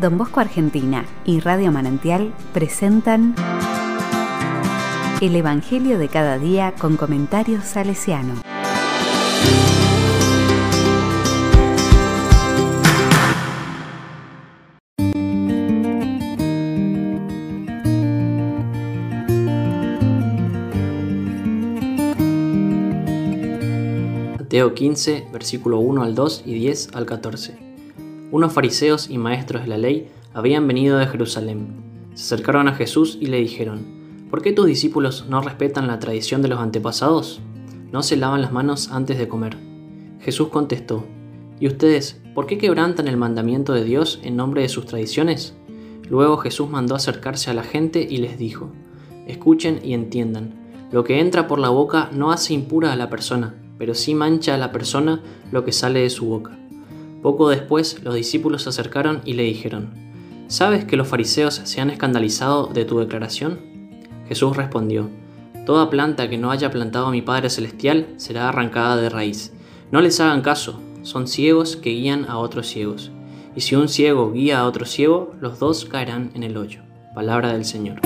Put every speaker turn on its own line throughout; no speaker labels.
Don Bosco Argentina y Radio Manantial presentan El Evangelio de cada día con comentarios salesiano.
Mateo 15, versículo 1 al 2 y 10 al 14. Unos fariseos y maestros de la ley habían venido de Jerusalén. Se acercaron a Jesús y le dijeron, ¿por qué tus discípulos no respetan la tradición de los antepasados? ¿No se lavan las manos antes de comer? Jesús contestó, ¿y ustedes por qué quebrantan el mandamiento de Dios en nombre de sus tradiciones? Luego Jesús mandó acercarse a la gente y les dijo, escuchen y entiendan, lo que entra por la boca no hace impura a la persona, pero sí mancha a la persona lo que sale de su boca. Poco después los discípulos se acercaron y le dijeron, ¿Sabes que los fariseos se han escandalizado de tu declaración? Jesús respondió, Toda planta que no haya plantado mi Padre Celestial será arrancada de raíz. No les hagan caso, son ciegos que guían a otros ciegos. Y si un ciego guía a otro ciego, los dos caerán en el hoyo. Palabra del Señor.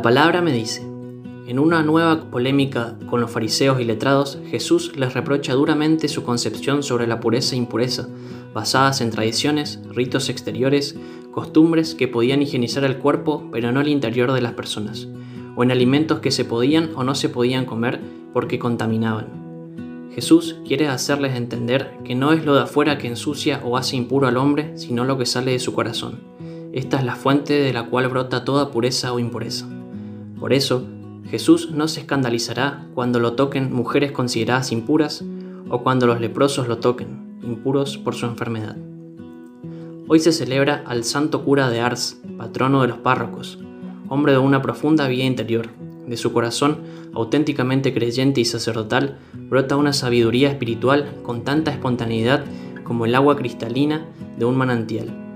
La palabra me dice, en una nueva polémica con los fariseos y letrados, Jesús les reprocha duramente su concepción sobre la pureza e impureza, basadas en tradiciones, ritos exteriores, costumbres que podían higienizar el cuerpo pero no el interior de las personas, o en alimentos que se podían o no se podían comer porque contaminaban. Jesús quiere hacerles entender que no es lo de afuera que ensucia o hace impuro al hombre, sino lo que sale de su corazón. Esta es la fuente de la cual brota toda pureza o impureza. Por eso, Jesús no se escandalizará cuando lo toquen mujeres consideradas impuras o cuando los leprosos lo toquen, impuros por su enfermedad. Hoy se celebra al santo cura de Ars, patrono de los párrocos, hombre de una profunda vida interior. De su corazón, auténticamente creyente y sacerdotal, brota una sabiduría espiritual con tanta espontaneidad como el agua cristalina de un manantial.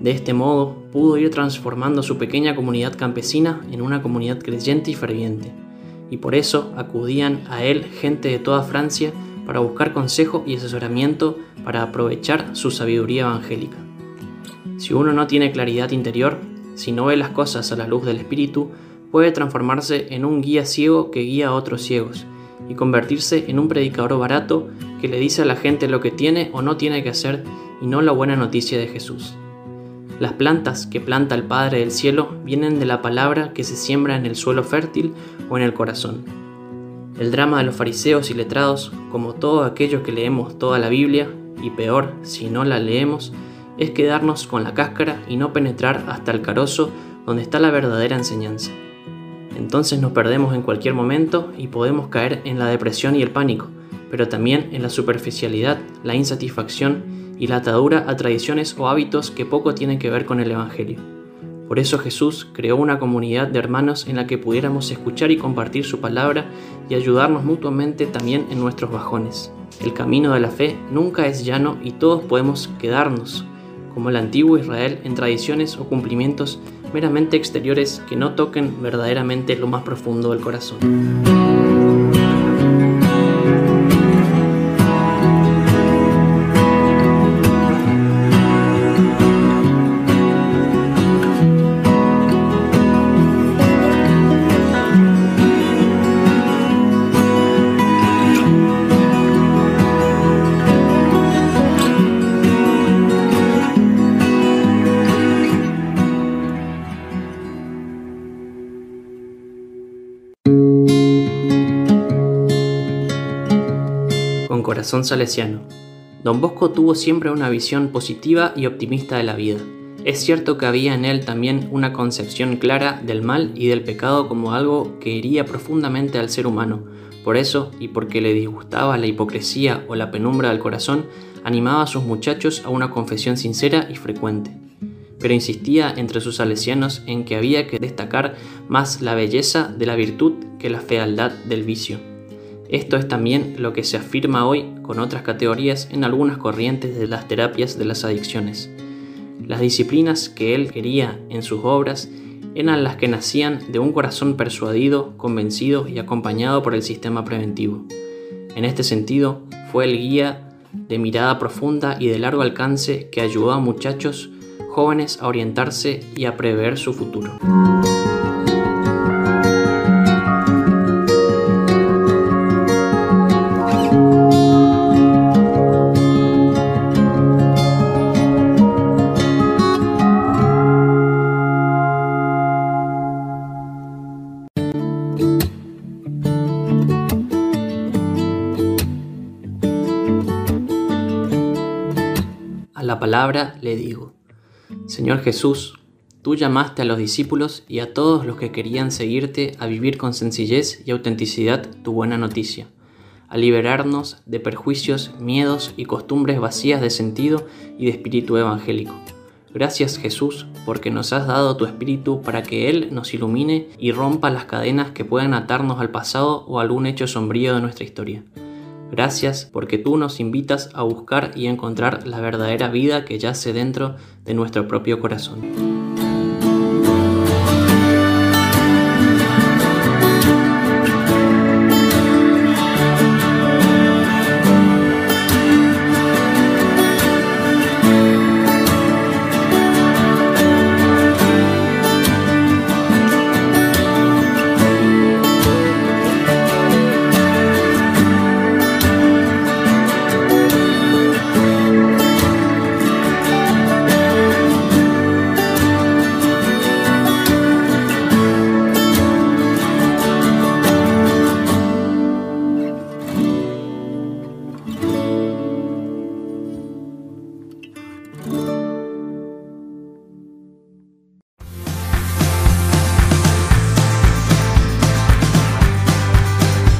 De este modo, pudo ir transformando su pequeña comunidad campesina en una comunidad creyente y ferviente, y por eso acudían a él gente de toda Francia para buscar consejo y asesoramiento para aprovechar su sabiduría evangélica. Si uno no tiene claridad interior, si no ve las cosas a la luz del Espíritu, puede transformarse en un guía ciego que guía a otros ciegos, y convertirse en un predicador barato que le dice a la gente lo que tiene o no tiene que hacer y no la buena noticia de Jesús. Las plantas que planta el Padre del Cielo vienen de la palabra que se siembra en el suelo fértil o en el corazón. El drama de los fariseos y letrados, como todo aquello que leemos toda la Biblia, y peor si no la leemos, es quedarnos con la cáscara y no penetrar hasta el carozo donde está la verdadera enseñanza. Entonces nos perdemos en cualquier momento y podemos caer en la depresión y el pánico, pero también en la superficialidad, la insatisfacción y la atadura a tradiciones o hábitos que poco tienen que ver con el Evangelio. Por eso Jesús creó una comunidad de hermanos en la que pudiéramos escuchar y compartir su palabra y ayudarnos mutuamente también en nuestros bajones. El camino de la fe nunca es llano y todos podemos quedarnos, como el antiguo Israel, en tradiciones o cumplimientos meramente exteriores que no toquen verdaderamente lo más profundo del corazón. Corazón salesiano. Don Bosco tuvo siempre una visión positiva y optimista de la vida. Es cierto que había en él también una concepción clara del mal y del pecado como algo que hería profundamente al ser humano. Por eso, y porque le disgustaba la hipocresía o la penumbra del corazón, animaba a sus muchachos a una confesión sincera y frecuente. Pero insistía entre sus salesianos en que había que destacar más la belleza de la virtud que la fealdad del vicio. Esto es también lo que se afirma hoy con otras categorías en algunas corrientes de las terapias de las adicciones. Las disciplinas que él quería en sus obras eran las que nacían de un corazón persuadido, convencido y acompañado por el sistema preventivo. En este sentido, fue el guía de mirada profunda y de largo alcance que ayudó a muchachos jóvenes a orientarse y a prever su futuro. La palabra le digo, Señor Jesús, tú llamaste a los discípulos y a todos los que querían seguirte a vivir con sencillez y autenticidad tu buena noticia, a liberarnos de perjuicios, miedos y costumbres vacías de sentido y de espíritu evangélico. Gracias Jesús porque nos has dado tu espíritu para que Él nos ilumine y rompa las cadenas que puedan atarnos al pasado o algún hecho sombrío de nuestra historia. Gracias porque tú nos invitas a buscar y encontrar la verdadera vida que yace dentro de nuestro propio corazón.